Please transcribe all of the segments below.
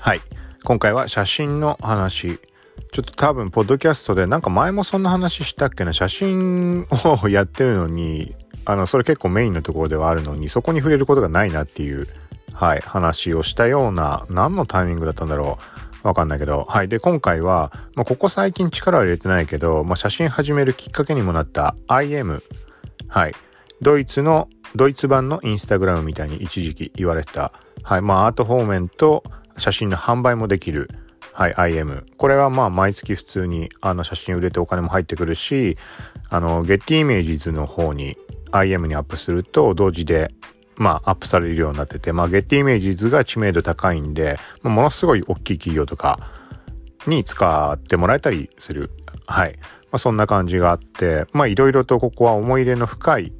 はい。今回は写真の話。ちょっと多分、ポッドキャストで、なんか前もそんな話したっけな、写真をやってるのに、あの、それ結構メインのところではあるのに、そこに触れることがないなっていう、はい、話をしたような、何のタイミングだったんだろう。わかんないけど。はい。で、今回は、まあ、ここ最近力を入れてないけど、まあ、写真始めるきっかけにもなった IM。はい。ドイツの、ドイツ版のインスタグラムみたいに一時期言われてた。はい。まあ、アート方面と写真の販売もできる。はい、IM。これはまあ毎月普通にあの写真売れてお金も入ってくるし、あの、ゲッティイメージズの方に IM にアップすると同時でまあアップされるようになってて、まあゲッティイメージズが知名度高いんで、ま、ものすごい大きい企業とかに使ってもらえたりする。はい。まあそんな感じがあって、まあいろいろとここは思い入れの深い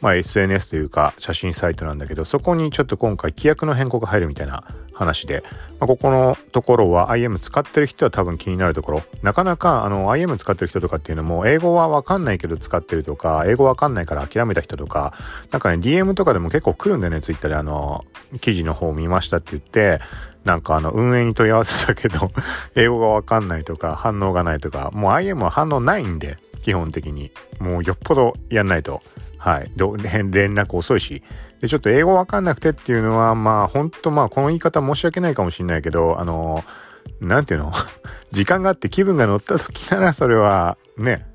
まあ、SNS というか写真サイトなんだけど、そこにちょっと今回規約の変更が入るみたいな話で、まあ、ここのところは IM 使ってる人は多分気になるところ、なかなかあの IM 使ってる人とかっていうのも、英語はわかんないけど使ってるとか、英語わかんないから諦めた人とか、なんかね、DM とかでも結構来るんだよね、Twitter であの、記事の方見ましたって言って、なんかあの、運営に問い合わせたけど、英語がわかんないとか、反応がないとか、もう IM は反応ないんで、基本的に。もうよっぽどやんないと。はい。連絡遅いし。で、ちょっと英語わかんなくてっていうのは、まあ、ほんとまあ、この言い方申し訳ないかもしれないけど、あの、なんていうの？時間があって気分が乗った時ならそれは、ね。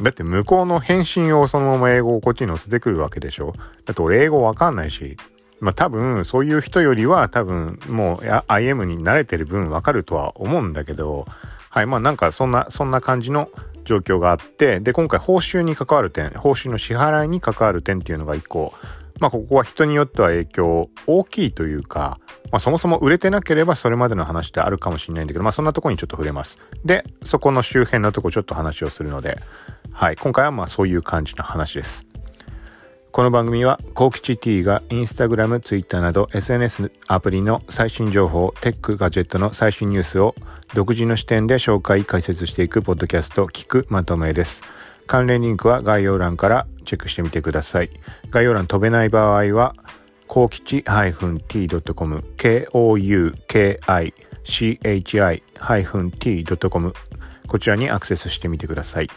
だって向こうの返信をそのまま英語をこっちに載せてくるわけでしょだって俺英語わかんないし。まあ多分そういう人よりは多分もう IM に慣れてる分わかるとは思うんだけど、はい。まあなんかそんな、そんな感じの状況があって、で、今回報酬に関わる点、報酬の支払いに関わる点っていうのが一個、まあここは人によっては影響大きいというか、まあそもそも売れてなければそれまでの話ってあるかもしれないんだけど、まあそんなとこにちょっと触れます。で、そこの周辺のとこちょっと話をするので、はい、今回はまあそういう感じの話です。この番組は、コキチ T がインスタグラム、ツイッターなど SNS アプリの最新情報、テック、ガジェットの最新ニュースを独自の視点で紹介、解説していくポッドキャスト、聞くまとめです。関連リンクは概要欄からチェックしてみてください。概要欄飛べない場合は、コキチ -t.com、k-o-u-k-i-c-h-i-t.com こちらにアクセスしてみてください。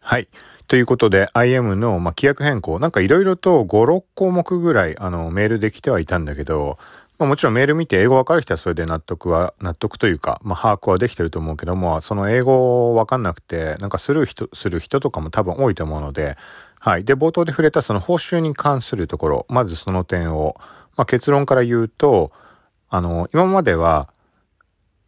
はい。ということで、IM の、まあ、規約変更、なんかいろいろと5、6項目ぐらい、あの、メールできてはいたんだけど、まあ、もちろんメール見て英語わかる人はそれで納得は、納得というか、まあ、把握はできてると思うけども、その英語わかんなくて、なんかする人、する人とかも多分多いと思うので、はい。で、冒頭で触れたその報酬に関するところ、まずその点を、まあ、結論から言うと、あの、今までは、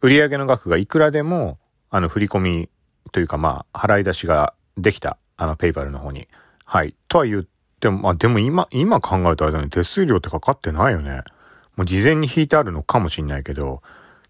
売上の額がいくらでも、あの、振り込みというか、まあ、払い出しができた。あの、ペイパルの方に。はい。とは言っても、まあでも今、今考えた間に手数料ってかかってないよね。もう事前に引いてあるのかもしんないけど、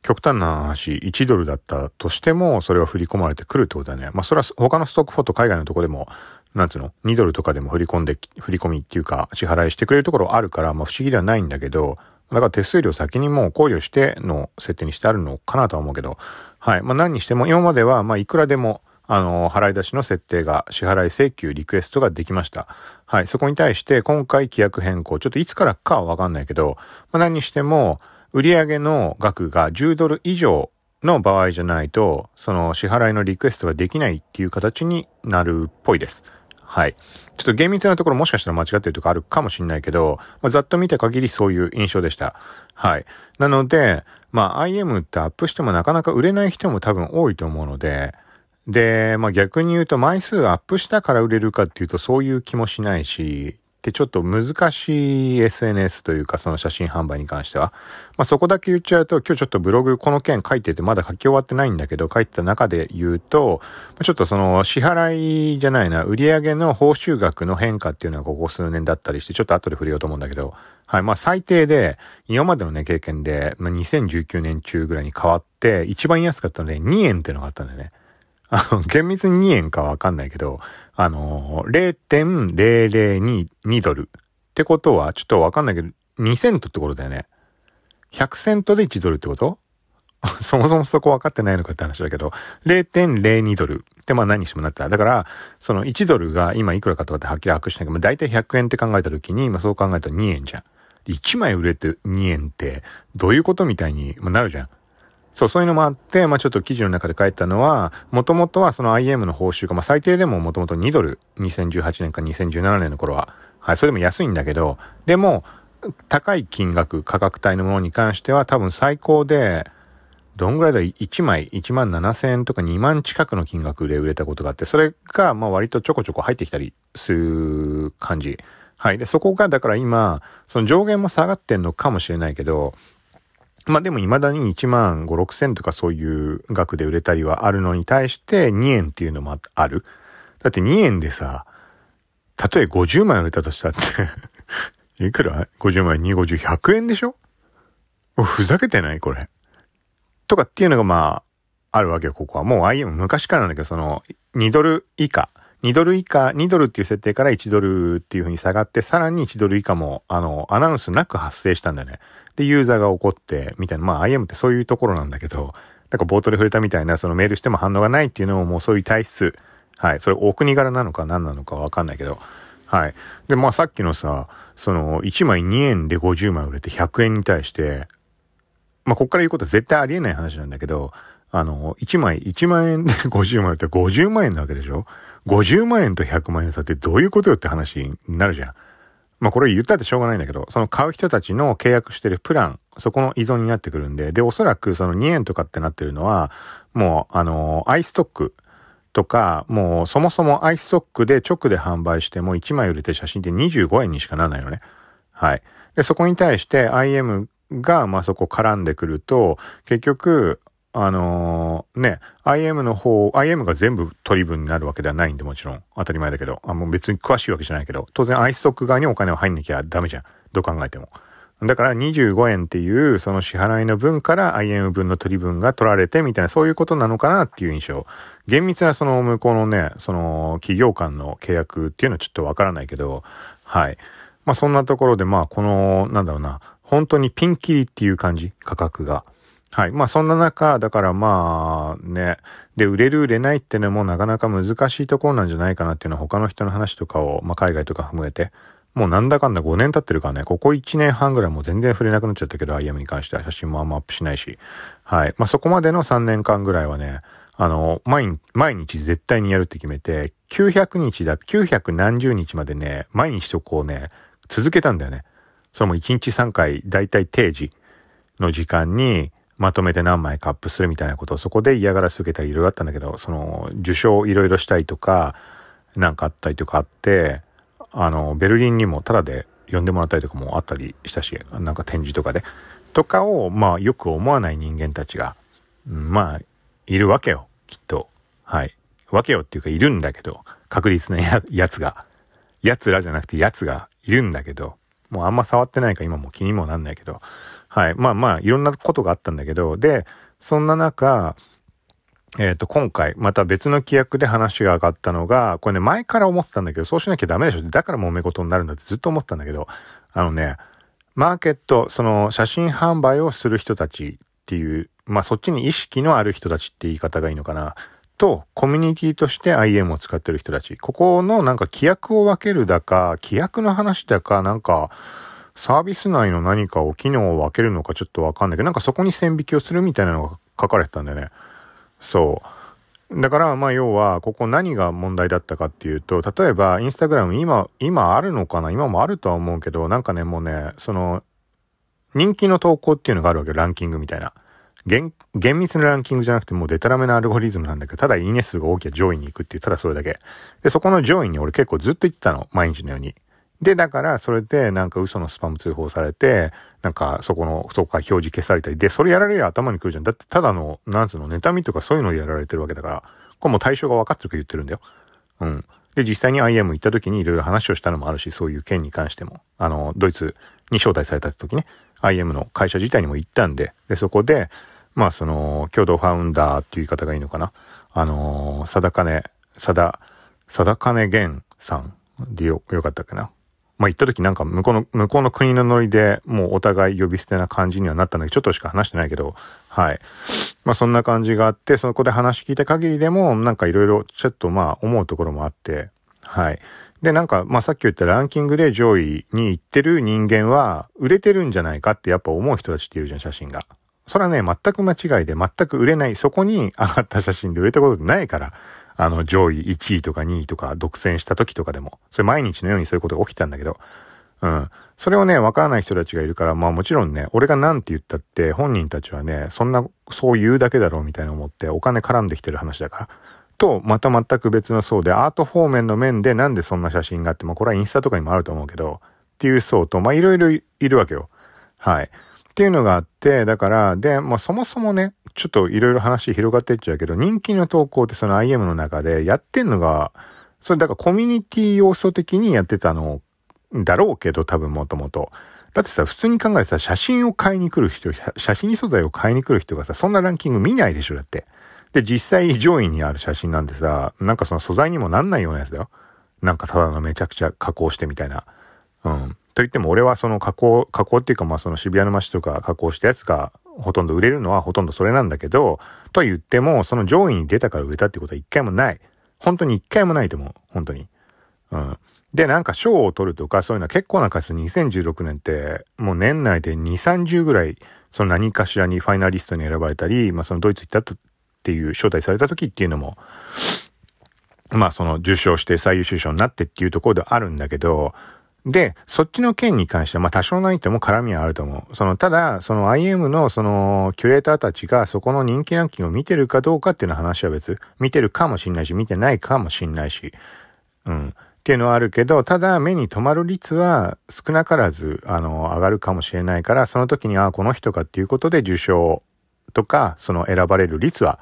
極端な話、1ドルだったとしても、それは振り込まれてくるってことだね。まあそれは他のストックフォト海外のとこでも、なんつうの ?2 ドルとかでも振り込んで、振り込みっていうか、支払いしてくれるところあるから、まあ不思議ではないんだけど、だから手数料先にもう考慮しての設定にしてあるのかなとは思うけど、はい。まあ何にしても、今までは、まあいくらでも、あの、払い出しの設定が、支払い請求、リクエストができました。はい。そこに対して、今回規約変更、ちょっといつからかはわかんないけど、まあ、何にしても、売上の額が10ドル以上の場合じゃないと、その支払いのリクエストができないっていう形になるっぽいです。はい。ちょっと厳密なところもしかしたら間違ってるとかあるかもしれないけど、まあ、ざっと見た限りそういう印象でした。はい。なので、まあ IM ってアップしてもなかなか売れない人も多分多いと思うので、で、まあ逆に言うと枚数アップしたから売れるかっていうとそういう気もしないし、で、ちょっと難しい SNS というかその写真販売に関しては。まあそこだけ言っちゃうと今日ちょっとブログこの件書いててまだ書き終わってないんだけど書いてた中で言うと、ちょっとその支払いじゃないな、売上の報酬額の変化っていうのはここ数年だったりしてちょっと後で触れようと思うんだけど、はい。まあ最低で、今までのね、経験で、まあ、2019年中ぐらいに変わって、一番安かったので2円っていうのがあったんだよね。あの、厳密に2円かわかんないけど、あの、0.002ドル。ってことは、ちょっとわかんないけど、2セントってことだよね。100セントで1ドルってこと？そもそもそこ分かってないのかって話だけど、0.02ドルってまあ何してもなった。だから、その1ドルが今いくらかとかってはっきり把握しないけど、だいたい100円って考えた時に、まあそう考えたら2円じゃん。1枚売れて2円ってどういうことみたいになるじゃん。そう、そういうのもあって、まあちょっと記事の中で書いたのは、もともとはその IM の報酬が、まあ最低でももともと2ドル、2018年か2017年の頃は、はい、それでも安いんだけど、でも、高い金額、価格帯のものに関しては多分最高で、どんぐらいだ ?1 枚1万7千円とか2万近くの金額で売れたことがあって、それがまあ割とちょこちょこ入ってきたりする感じ。はい。で、そこがだから今、その上限も下がってんのかもしれないけど、まあでも未だに1万5、6千とかそういう額で売れたりはあるのに対して2円っていうのもある。だって2円でさ、たとえ50枚売れたとしたって いくら ?50 枚、2、50、100円でしょ？ふざけてない？これ。とかっていうのがまあ、あるわけよ、ここは。もう IM 昔からなんだけど、その、2ドル以下。2ドル以下、2ドルっていう設定から1ドルっていう風に下がって、さらに1ドル以下も、あの、アナウンスなく発生したんだよね。で、ユーザーが怒って、みたいな。まあ、IM ってそういうところなんだけど、なんか冒頭で触れたみたいな、そのメールしても反応がないっていうのももうそういう体質。はい。それお国柄なのか何なのかわかんないけど。はい。で、まあさっきのさ、その1枚2円で50枚売れて100円に対して、まあこっから言うことは絶対ありえない話なんだけど、あの、1枚、1万円で 50万円って50万円なわけでしょ ?50 万円と100万円差ってどういうことよって話になるじゃん。まあこれ言ったってしょうがないんだけど、その買う人たちの契約してるプラン、そこの依存になってくるんで、で、おそらくその2円とかってなってるのは、もう、あの、アイストックとか、もうそもそもアイストックで直で販売しても1枚売れて写真って25円にしかならないのね。はい。で、そこに対して IM が、まあそこ絡んでくると、結局、あのー、ね、IM の方、IM が全部取り分になるわけではないんで、もちろん。当たり前だけど。あ、もう別に詳しいわけじゃないけど。当然、アイストック側にお金を入んなきゃダメじゃん。どう考えても。だから25円っていう、その支払いの分から IM 分の取り分が取られてみたいな、そういうことなのかなっていう印象。厳密なその向こうのね、その企業間の契約っていうのはちょっとわからないけど、はい。まあそんなところで、まあこの、なんだろうな、本当にピンキリっていう感じ、価格が。はい。まあそんな中、だからまあね、で、売れる売れないってのもなかなか難しいところなんじゃないかなっていうのは他の人の話とかを、まあ海外とか踏めて、もうなんだかんだ5年経ってるからね、ここ1年半ぐらいもう全然触れなくなっちゃったけど、IM に関しては写真もあんまアップしないし。はい。まあそこまでの3年間ぐらいはね、あの、毎日、毎日絶対にやるって決めて、900日だ、900何十日までね、毎日とこうね、続けたんだよね。それも1日3回、だいたい定時の時間に、まとめて何枚かアップするみたいなことをそこで嫌がらせ受けたりいろいろあったんだけど、その受賞いろいろしたりとか、なんかあったりとかあって、あの、ベルリンにもタダで呼んでもらったりとかもあったりしたし、なんか展示とかで。とかを、まあよく思わない人間たちが、うん、まあ、いるわけよ、きっと。はい。わけよっていうかいるんだけど、確実なややつが。奴らじゃなくて奴がいるんだけど、もうあんま触ってないか今も気にもなんないけど、はい。まあまあ、いろんなことがあったんだけど、で、そんな中、えっ、ー、と、今回、また別の規約で話が上がったのが、これね、前から思ってたんだけど、そうしなきゃダメでしょ。だから揉め事になるんだってずっと思ったんだけど、あのね、マーケット、その写真販売をする人たちっていう、まあそっちに意識のある人たちって言い方がいいのかな。と、コミュニティとして IM を使ってる人たち。ここのなんか規約を分けるだか、規約の話だか、なんか、サービス内の何かを機能を分けるのかちょっとわかんないけど、なんかそこに線引きをするみたいなのが書かれてたんだよね。そう。だから、まあ要は、ここ何が問題だったかっていうと、例えば、インスタグラム今、今あるのかな？今もあるとは思うけど、なんかね、もうね、その、人気の投稿っていうのがあるわけ、ランキングみたいな。厳密なランキングじゃなくてもうデタラメなアルゴリズムなんだけど、ただいいね数が大きな上位に行くっていう、ただそれだけ。で、そこの上位に俺結構ずっと言ってたの、毎日のように。で、だから、それで、なんか嘘のスパム通報されて、なんか、そこの、そこから表示消されたり、で、それやられりゃ頭にくるじゃん。だって、ただの、なんつうの、妬みとかそういうのをやられてるわけだから、これも対象が分かってるか言ってるんだよ。うん。で、実際に IM 行った時にいろいろ話をしたのもあるし、そういう件に関しても、あの、ドイツに招待された時ね、IM の会社自体にも行ったんで、で、そこで、まあ、その、共同ファウンダーっていう言い方がいいのかな。あの、貞金、貞、貞金源さんでよ、よかったっけな。まあ、行った時なんか向こうの、向こうの国のノリでもうお互い呼び捨てな感じにはなったんだけど、ちょっとしか話してないけど、はい。まあ、そんな感じがあって、そこで話聞いた限りでも、なんかいろいろちょっとまあ思うところもあって、はい。で、なんか、まあ、さっき言ったランキングで上位に行ってる人間は、売れてるんじゃないかってやっぱ思う人たちっているじゃん、写真が。それはね、全く間違いで、全く売れない、そこに上がった写真で売れたことないから、あの、上位1位とか2位とか独占した時とかでも、それ毎日のようにそういうことが起きたんだけど、うん。それをね、わからない人たちがいるから、まあもちろんね、俺が何て言ったって、本人たちはね、そんな、そう言うだけだろうみたいな思って、お金絡んできてる話だから。と、また全く別の層で、アート方面の面でなんでそんな写真があって、まあこれはインスタとかにもあると思うけど、っていう層と、まあいろいろいるわけよ。はい。っていうのがあって、だから、で、まあそもそもね、ちょっといろいろ話広がってっちゃうけど、人気の投稿ってその IM の中でやってんのが、それだからコミュニティ要素的にやってたのだろうけど、多分もともと。だってさ、普通に考えてさ、写真を買いに来る人、写真素材を買いに来る人がさ、そんなランキング見ないでしょ、だって。で、実際上位にある写真なんてさ、なんかその素材にもなんないようなやつだよ。なんかただのめちゃくちゃ加工してみたいな。うん。と言っても俺はその加工、加工っていうかまあその渋谷の街とか加工したやつがほとんど売れるのはほとんどそれなんだけど、と言ってもその上位に出たから売れたってことは一回もない。本当に一回もないと思う。本当に。うん。で、なんか賞を取るとかそういうのは結構な数2016年ってもう年内で2、30ぐらいその何かしらにファイナリストに選ばれたり、まあそのドイツ行ったっていう招待された時っていうのも、まあその受賞して最優秀賞になってっていうところではあるんだけど、で、そっちの件に関しては、まあ多少ないとも絡みはあると思う。その、ただ、その IM のその、キュレーターたちがそこの人気ランキングを見てるかどうかっていうのは話は別。見てるかもしんないし、見てないかもしんないし。うん。っていうのはあるけど、ただ目に留まる率は少なからず、あの、上がるかもしれないから、その時に、ああ、この人かっていうことで受賞とか、その選ばれる率は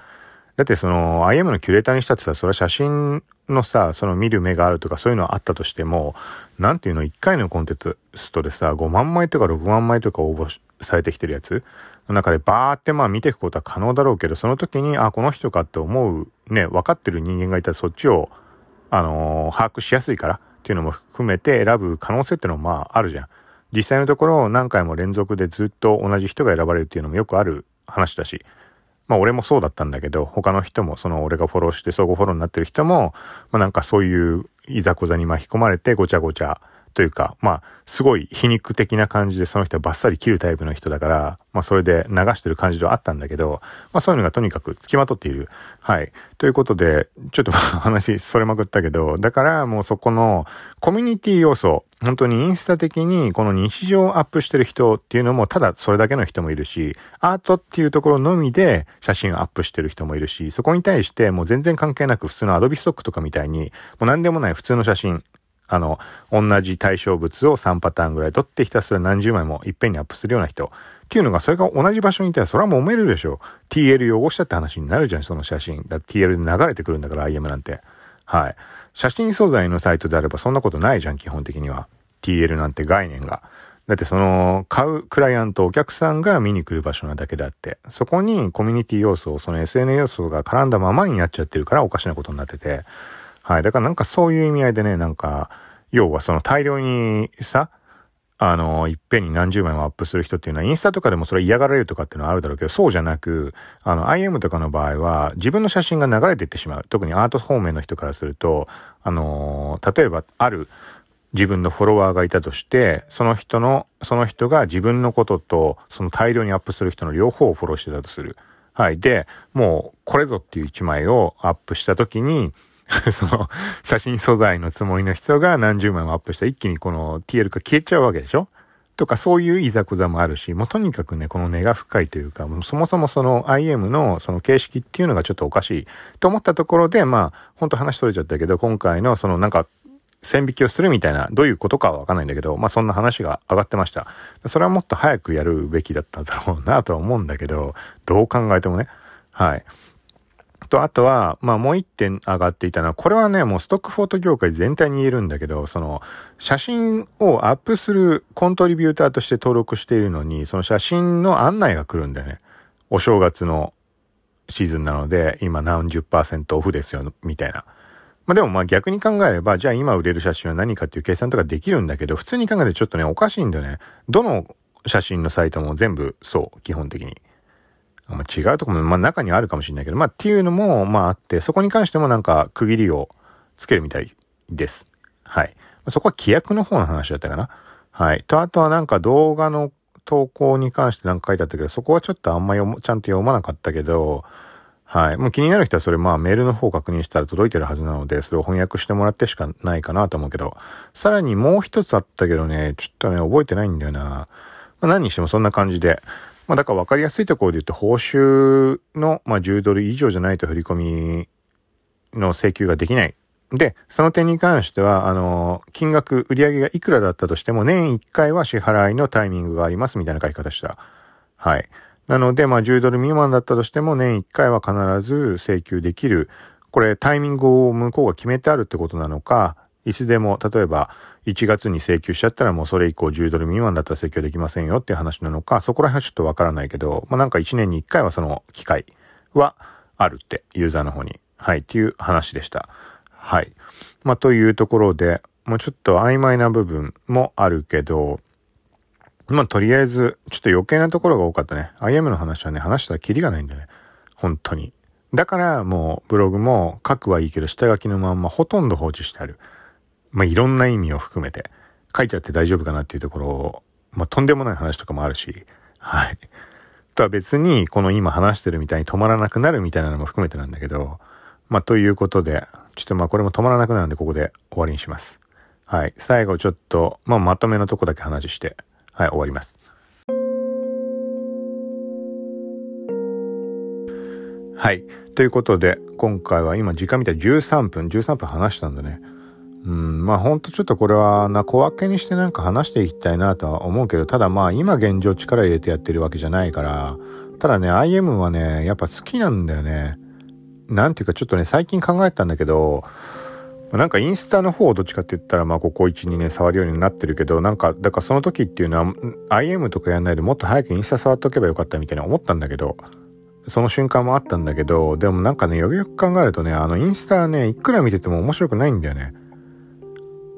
だってその IM のキュレーターにしたってさ、それは写真のさ、その見る目があるとかそういうのはあったとしても、なんていうの、1回のコンテンツとでさ、5万枚とか6万枚とか応募されてきてるやつの中でバーってまあ見ていくことは可能だろうけど、その時に、あ、この人かって思う、ね、分かってる人間がいたらそっちを、あのー、把握しやすいからっていうのも含めて選ぶ可能性ってのもまああるじゃん。実際のところ何回も連続でずっと同じ人が選ばれるっていうのもよくある話だし。まあ俺もそうだったんだけど、他の人も、その俺がフォローして相互フォローになってる人も、まあなんかそういういざこざに巻き込まれてごちゃごちゃというか、まあ、すごい皮肉的な感じでその人はバッサリ切るタイプの人だから、まあそれで流してる感じではあったんだけど、まあそういうのがとにかく付きまとっている。はい。ということで、ちょっと 話それまくったけど、だからもうそこのコミュニティ要素、本当にインスタ的にこの日常をアップしてる人っていうのもただそれだけの人もいるし、アートっていうところのみで写真をアップしてる人もいるし、そこに対してもう全然関係なく普通のアドビストックとかみたいに、もう何でもない普通の写真、あの、同じ対象物を3パターンぐらい取ってひたすら何十枚もいっぺんにアップするような人っていうのが、それが同じ場所にいたら、それはもうめるでしょう。TL 汚したって話になるじゃん、その写真。だって TL で流れてくるんだから、IM なんて。はい。写真素材のサイトであればそんなことないじゃん、基本的には。TL なんて概念が。だってその、買うクライアント、お客さんが見に来る場所なだけであって、そこにコミュニティ要素、その SNS 要素が絡んだままになっちゃってるからおかしなことになってて、はい。だからなんかそういう意味合いでね、なんか、要はその大量にさ、あの、いっぺんに何十枚もアップする人っていうのは、インスタとかでもそれ嫌がられるとかっていうのはあるだろうけど、そうじゃなく、あの、IM とかの場合は、自分の写真が流れていってしまう。特にアート方面の人からすると、あの、例えば、ある自分のフォロワーがいたとして、その人の、その人が自分のことと、その大量にアップする人の両方をフォローしてたとする。はい。で、もう、これぞっていう一枚をアップしたときに、その、写真素材のつもりの人が何十枚もアップしたら一気にこの TL が消えちゃうわけでしょ？とかそういういざこざもあるし、もうとにかくね、この根が深いというか、もうそもそもその IM のその形式っていうのがちょっとおかしいと思ったところで、まあ、ほんと話取れちゃったけど、今回のそのなんか、線引きをするみたいな、どういうことかはわかんないんだけど、まあそんな話が上がってました。それはもっと早くやるべきだっただろうなとは思うんだけど、どう考えてもね。はい。と、あとは、まあもう一点上がっていたのは、これはね、もうストックフォート業界全体に言えるんだけど、その、写真をアップするコントリビューターとして登録しているのに、その写真の案内が来るんだよね。お正月のシーズンなので、今何十パーセントオフですよ、みたいな。まあでもまあ逆に考えれば、じゃあ今売れる写真は何かっていう計算とかできるんだけど、普通に考えてちょっとね、おかしいんだよね。どの写真のサイトも全部そう、基本的に。まあ、違うとこも、まあ、中にはあるかもしれないけど、まあ、っていうのも、まあ、あって、そこに関してもなんか区切りをつけるみたいです。はい。そこは規約の方の話だったかな。はい。と、あとはなんか動画の投稿に関してなんか書いてあったけど、そこはちょっとあんま読ちゃんと読まなかったけど、はい。もう気になる人はそれまあメールの方確認したら届いてるはずなので、それを翻訳してもらってしかないかなと思うけど、さらにもう一つあったけどね、ちょっとね、覚えてないんだよな。まあ、何にしてもそんな感じで。まあだから分かりやすいところで言うと、報酬の、まあ、10ドル以上じゃないと振り込みの請求ができない。で、その点に関しては、あの、金額、売上がいくらだったとしても、年1回は支払いのタイミングがありますみたいな書き方した。はい。なので、まあ、10ドル未満だったとしても、年1回は必ず請求できる。これ、タイミングを向こうが決めてあるってことなのか、いつでも、例えば、1月に請求しちゃったらもうそれ以降10ドル未満だったら請求できませんよっていう話なのか、そこら辺はちょっとわからないけど、まあ、なんか1年に1回はその機会はあるって、ユーザーの方に。はい、っていう話でした。はい。まあ、というところで、もうちょっと曖昧な部分もあるけど、まあ、とりあえず、ちょっと余計なところが多かったね。IM の話はね、話したらキリがないんだよね。本当に。だから、もう、ブログも書くはいいけど、下書きのまんまほとんど放置してある。まあ、いろんな意味を含めて、書いてあって大丈夫かなっていうところを、まあ、とんでもない話とかもあるし、はい。とは別に、この今話してるみたいに止まらなくなるみたいなのも含めてなんだけど、まあ、ということで、ちょっとまあこれも止まらなくなるんでここで終わりにします。はい。最後ちょっと、まあまとめのとこだけ話して、はい、終わります。はい。ということで、今回は今時間見たら13分、13分話したんだね。うん、まあほんとちょっとこれはな、小分けにしてなんか話していきたいなとは思うけど、ただまあ今現状力入れてやってるわけじゃないから、ただね、IM はね、やっぱ好きなんだよね。なんていうかちょっとね、最近考えたんだけど、なんかインスタの方をどっちかって言ったら、まあここ1、2年触るようになってるけど、なんか、だからその時っていうのは、IM とかやんないでもっと早くインスタ触っとけばよかったみたいな思ったんだけど、その瞬間もあったんだけど、でもなんかね、よくよく考えるとね、あのインスタね、いくら見てても面白くないんだよね。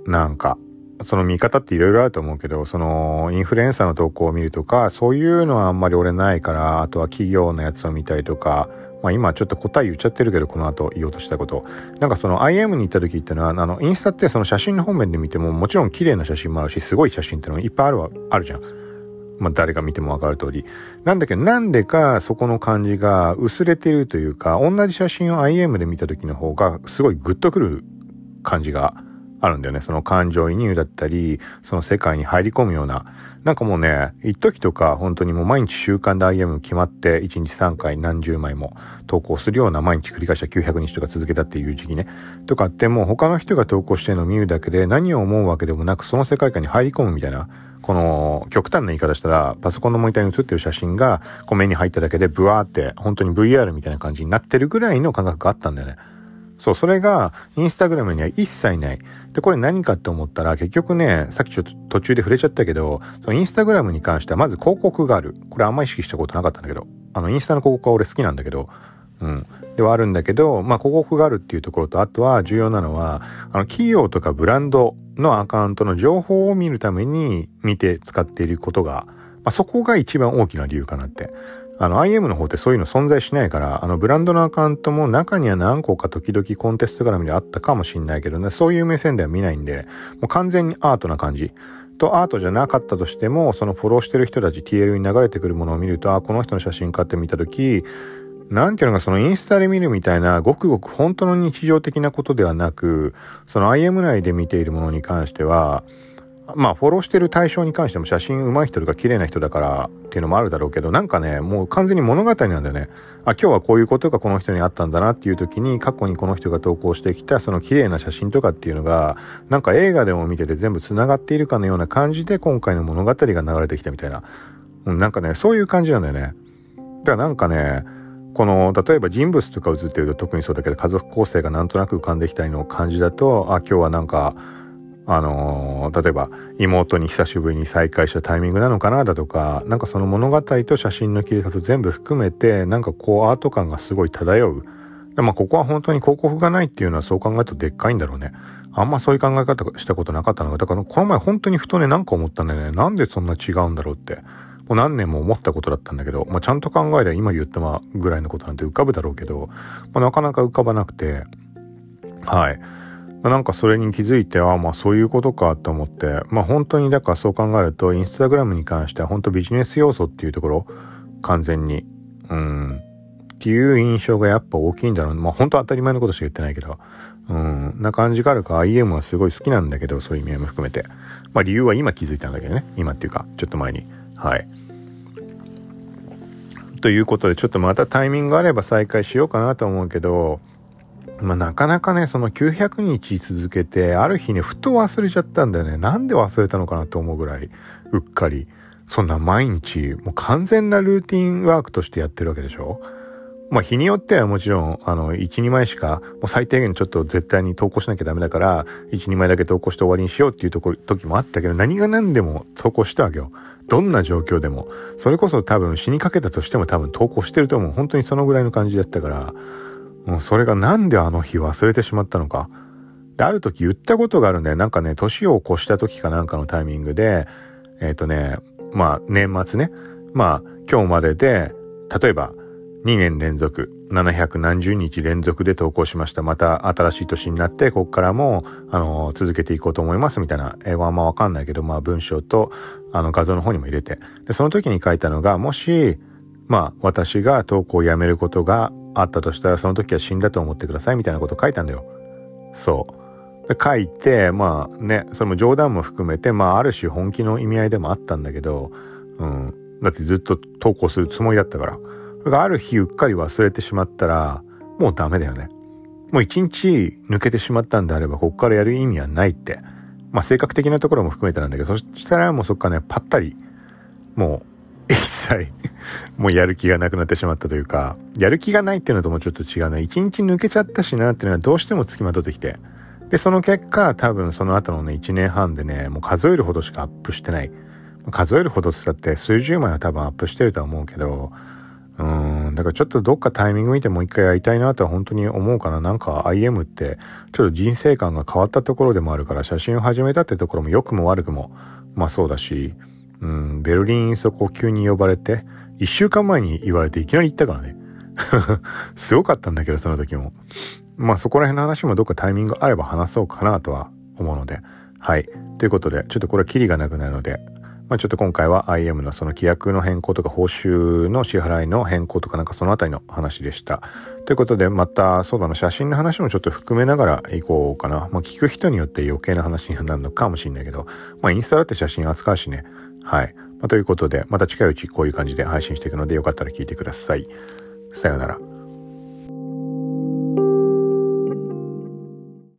なんか。その見方っていろいろあると思うけど、そのインフルエンサーの投稿を見るとか、そういうのはあんまり俺ないから、あとは企業のやつを見たりとか、まあ今ちょっと答え言っちゃってるけど、この後言おうとしたこと。なんかその IM に行った時ってのは、あの、インスタってその写真の本面で見ても、もちろん綺麗な写真もあるし、すごい写真ってのもいっぱいあるわ、あるじゃん。まあ誰が見てもわかる通り。なんだけど、なんでかそこの感じが薄れてるというか、同じ写真を IM で見た時の方が、すごいグッとくる感じがあるんだよね。その感情移入だったり、その世界に入り込むような。なんかもうね、一時とか本当にもう毎日習慣で IM 決まって1日3回何十枚も投稿するような毎日繰り返した900日とか続けたっていう時期ね。とかってもう他の人が投稿してるのを見るだけで何を思うわけでもなくその世界観に入り込むみたいな。この極端な言い方したらパソコンのモニターに映ってる写真がこう目に入っただけでブワーって本当に VR みたいな感じになってるぐらいの感覚があったんだよね。そう、それが、インスタグラムには一切ない。で、これ何かって思ったら、結局ね、さっきちょっと途中で触れちゃったけど、そのインスタグラムに関しては、まず広告がある。これあんま意識したことなかったんだけど、あの、インスタの広告は俺好きなんだけど、うん。ではあるんだけど、まあ、広告があるっていうところと、あとは重要なのは、あの、企業とかブランドのアカウントの情報を見るために見て使っていることが、まあ、そこが一番大きな理由かなって。あの IM の方ってそういうの存在しないから、あのブランドのアカウントも中には何個か時々コンテスト絡みであったかもしんないけどね、そういう目線では見ないんで、もう完全にアートな感じ。とアートじゃなかったとしても、そのフォローしてる人たち TL に流れてくるものを見ると、あ、この人の写真かって見たとき、なんていうのかそのインスタで見るみたいなごくごく本当の日常的なことではなく、その IM 内で見ているものに関しては、まあフォローしてる対象に関しても写真上手い人とか綺麗な人だからっていうのもあるだろうけどなんかねもう完全に物語なんだよね。あ今日はこういうことがこの人にあったんだなっていう時に過去にこの人が投稿してきたその綺麗な写真とかっていうのがなんか映画でも見てて全部つながっているかのような感じで今回の物語が流れてきたみたいな、うん、なんかねそういう感じなんだよね。だからなんかねこの例えば人物とか映ってると特にそうだけど家族構成がなんとなく浮かんできたりの感じだとあ今日はなんかあのー、例えば妹に久しぶりに再会したタイミングなのかなだとか、なんかその物語と写真の切り方全部含めて、なんかこうアート感がすごい漂う。でまあここは本当に広告がないっていうのはそう考えるとでっかいんだろうね。あんまそういう考え方したことなかったのが、だからこの前本当にふとねなんか思ったんだよね。なんでそんな違うんだろうって。もう何年も思ったことだったんだけど、まあ、ちゃんと考えれば今言ったまぐらいのことなんて浮かぶだろうけど、まあ、なかなか浮かばなくて、はい。なんかそれに気づいて、ああ、まあそういうことかと思って、まあ本当にだからそう考えると、インスタグラムに関しては本当ビジネス要素っていうところ、完全に、うん、っていう印象がやっぱ大きいんだろう。まあ本当当たり前のことしか言ってないけど、うん、な感じがあるから IM はすごい好きなんだけど、そういう意味合いも含めて。まあ理由は今気づいたんだけどね。今っていうか、ちょっと前に。はい。ということで、ちょっとまたタイミングがあれば再開しようかなと思うけど、まあ、なかなかね、その900日続けて、ある日ね、ふと忘れちゃったんだよね。なんで忘れたのかなと思うぐらい、うっかり。そんな毎日、もう完全なルーティンワークとしてやってるわけでしょ？まあ日によってはもちろん、あの、1、2枚しか、もう最低限ちょっと絶対に投稿しなきゃダメだから、1、2枚だけ投稿して終わりにしようっていうとこ時もあったけど、何が何でも投稿したわけよ。どんな状況でも。それこそ多分死にかけたとしても多分投稿してると思う。本当にそのぐらいの感じだったから、もうそれがなんであの日忘れてしまったのか。で、ある時言ったことがあるんだよ。なんかね、年を越した時かなんかのタイミングで、えっ、ー、とね、まあ年末ね、まあ今日までで、例えば2年連続、700何十日連続で投稿しました。また新しい年になって、ここからも、あの、続けていこうと思いますみたいな、英語はあんまわかんないけど、まあ文章と、あの画像の方にも入れて。で、その時に書いたのが、もし、まあ私が投稿をやめることがあったとしたら、その時は死んだと思ってくださいみたいなこと書いたんだよ。そう。で書いて、まあね、それも冗談も含めて、まあある種本気の意味合いでもあったんだけど、うん。だってずっと投稿するつもりだったから。がある日うっかり忘れてしまったら、もうダメだよね。もう一日抜けてしまったんであれば、ここからやる意味はないって。まあ性格的なところも含めてなんだけど、そしたらもうそっからね、ぱったり、もう、一切もうやる気がなくなってしまったというか、やる気がないっていうのともちょっと違うな。一日抜けちゃったしなっていうのはどうしても付きまとってきて。で、その結果、多分その後のね、1年半でね、もう数えるほどしかアップしてない。数えるほどって言ったって数十枚は多分アップしてるとは思うけど、うん、だからちょっとどっかタイミング見てもう一回やりたいなとは本当に思うかな。なんか IM ってちょっと人生観が変わったところでもあるから写真を始めたってところも良くも悪くもまあそうだし、うん、ベルリンそこ急に呼ばれて、一週間前に言われていきなり行ったからね。すごかったんだけど、その時も。まあそこら辺の話もどっかタイミングあれば話そうかなとは思うので。はい。ということで、ちょっとこれはキリがなくなるので、まあ、ちょっと今回は IM のその規約の変更とか報酬の支払いの変更とかなんかそのあたりの話でした。ということでまたそうだな写真の話もちょっと含めながらいこうかな。まあ、聞く人によって余計な話になるのかもしれないけど、まあインスタだって写真扱うしね。はい。まあ、ということでまた近いうちこういう感じで配信していくのでよかったら聞いてください。さようなら。